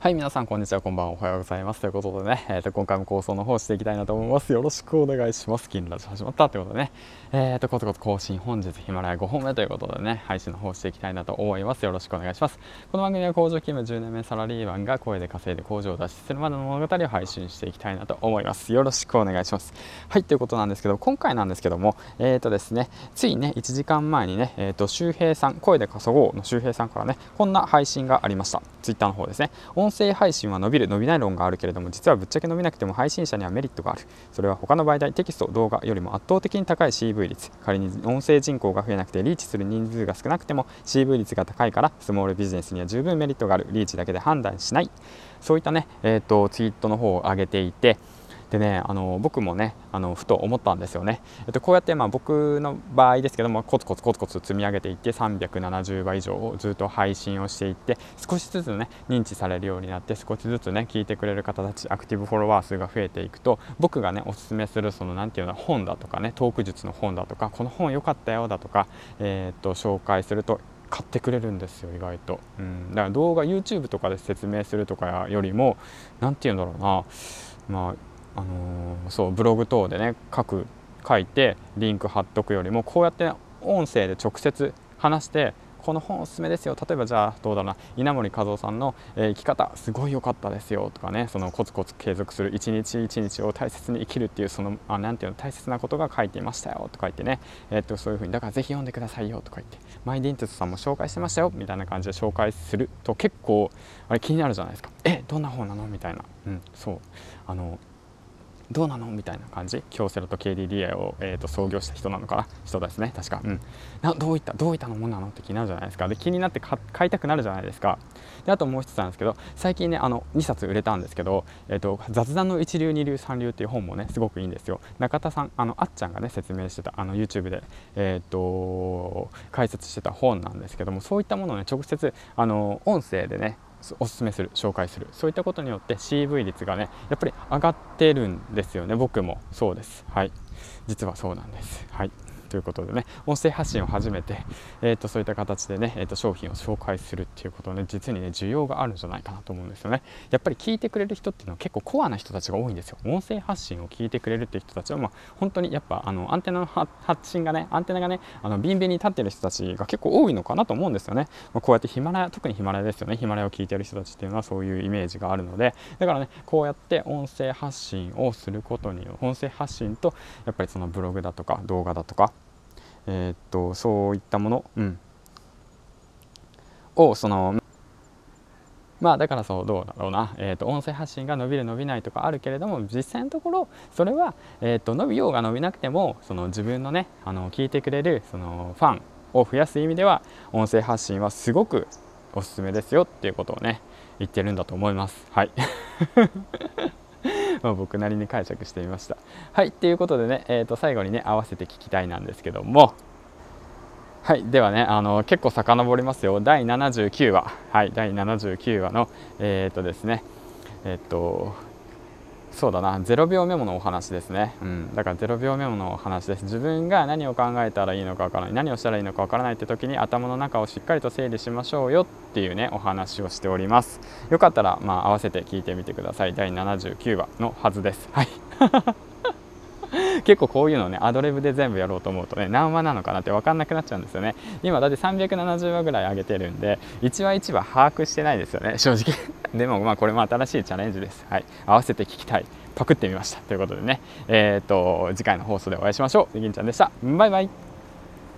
はい皆さんこんにちは。こんばんは。おはようございます。ということでね、えー、と今回も構想の方していきたいなと思います。よろしくお願いします。金ラジオ始まったということでね。えーとコツコツ更新本日ヒマラヤ5本目ということでね配信の方していきたいなと思います。よろしくお願いします。この番組は工場勤務10年目サラリーマンが声で稼いで工場を脱出するまでの物語を配信していきたいなと思います。よろしくお願いします。はいということなんですけど今回なんですけどもえーとですねついね1時間前にねえーと周平さん声で稼ごうの周平さんからねこんな配信がありました。ツイッターの方ですね。音声配信は伸びる伸びない論があるけれども実はぶっちゃけ伸びなくても配信者にはメリットがある。それは他の媒体テキスト動画よりも圧倒的に高い CV 率。仮に音声人口が増えなくてリーチする人数が少なくても CV 率が高いからスモールビジネスには十分メリットがあるリーチだけで判断しない。そういったね、えーと、ツイートの方を上げていてでねあの僕もねあのふと思ったんですよね、えっと、こうやってまあ僕の場合ですけどもコツコツコツコツ積み上げていって370倍以上をずっと配信をしていって少しずつね認知されるようになって少しずつね聞いてくれる方たちアクティブフォロワー数が増えていくと僕がねおすすめするその何て言うの本だとかねトーク術の本だとかこの本良かったよだとか、えー、っと紹介すると買ってくれるんですよ意外と、うん、だから動画 YouTube とかで説明するとかよりも何て言うんだろうな。まああのー、そうブログ等でね書く書いてリンク貼っとくよりもこうやって音声で直接話してこの本おすすめですよ。例えばじゃあどうだな。稲森和夫さんの、えー、生き方すごい良かったですよとかね。そのコツコツ継続する一日一日を大切に生きるっていうそのあなていうの大切なことが書いていましたよとか言ってね、えー、っとそういうふうにだからぜひ読んでくださいよとか言って。マイディンテスさんも紹介してましたよみたいな感じで紹介すると結構あれ気になるじゃないですか。えどんな本なの？みたいな、うん、そう。あのどうなの？みたいな感じ。京セラと KDDI を、えーと、創業した人なのかな？人ですね。確か、うん、などういった？どういったのものなの？って気になるじゃないですか。で気になって買いたくなるじゃないですか。であともう一つなんですけど最近ねあの2冊売れたんですけど、えーと、雑談の一流二流三流っていう本もねすごくいいんですよ。中田さんあのあっちゃんがね説明してたあの YouTube で、えーと解説してた本なんですけどもそういったものをね直接あの音声でねおすすめする紹介する。そういったことによって CV 率がねやっぱり上がってるんですよね。僕もそうです。はい。実はそうなんです。はい。ということでね音声発信を始めて、えーと、そういった形でね、えーと、商品を紹介するっていうことね実にね需要があるんじゃないかなと思うんですよね。やっぱり聞いてくれる人っていうのは結構コアな人たちが多いんですよ。音声発信を聞いてくれるっていう人たちは、まあ、本当にやっぱあのアンテナの発信がねアンテナがねあのビンビンに立ってる人たちが結構多いのかなと思うんですよね、まあ、こうやってヒマラヤ特にヒマラヤですよね。ヒマラヤを聞いてる人たちっていうのはそういうイメージがあるので。だからねこうやって音声発信をすることによる音声発信とやっぱりそのブログだとか動画だとかえー、っとそういったもの、うん、をそのまあだからそうどうだろうな、えー、と音声発信が伸びる伸びないとかあるけれども実際のところそれは、えー、と伸びようが伸びなくてもその自分のねあの聞いてくれるそのファンを増やす意味では音声発信はすごくおすすめですよっていうことをね言ってるんだと思います。はい まあ、僕なりに解釈してみました。はい、ということでね、えー、と最後にね合わせて聞きたいなんですけども。はいではねあの結構遡りますよ。第79話。はい第79話のえっ、ー、とですね。えっ、ー、とそうだな。0秒メモのお話ですね、うん、だから0秒メモのお話です。自分が何を考えたらいいのかわからない。何をしたらいいのかわからないって時に頭の中をしっかりと整理しましょうよっていうねお話をしております。よかったらまあ合わせて聞いてみてください。第79話のはずです。はい。結構こういうのねアドレブで全部やろうと思うとね何話なのかなって分かんなくなっちゃうんですよね。今だって370話ぐらい上げてるんで1話1話把握してないですよね正直。でもまあこれも新しいチャレンジです。はい。合わせて聞きたい。パクってみました。ということでね。えー、と次回の放送でお会いしましょう。銀ちゃんでした。バイバイ。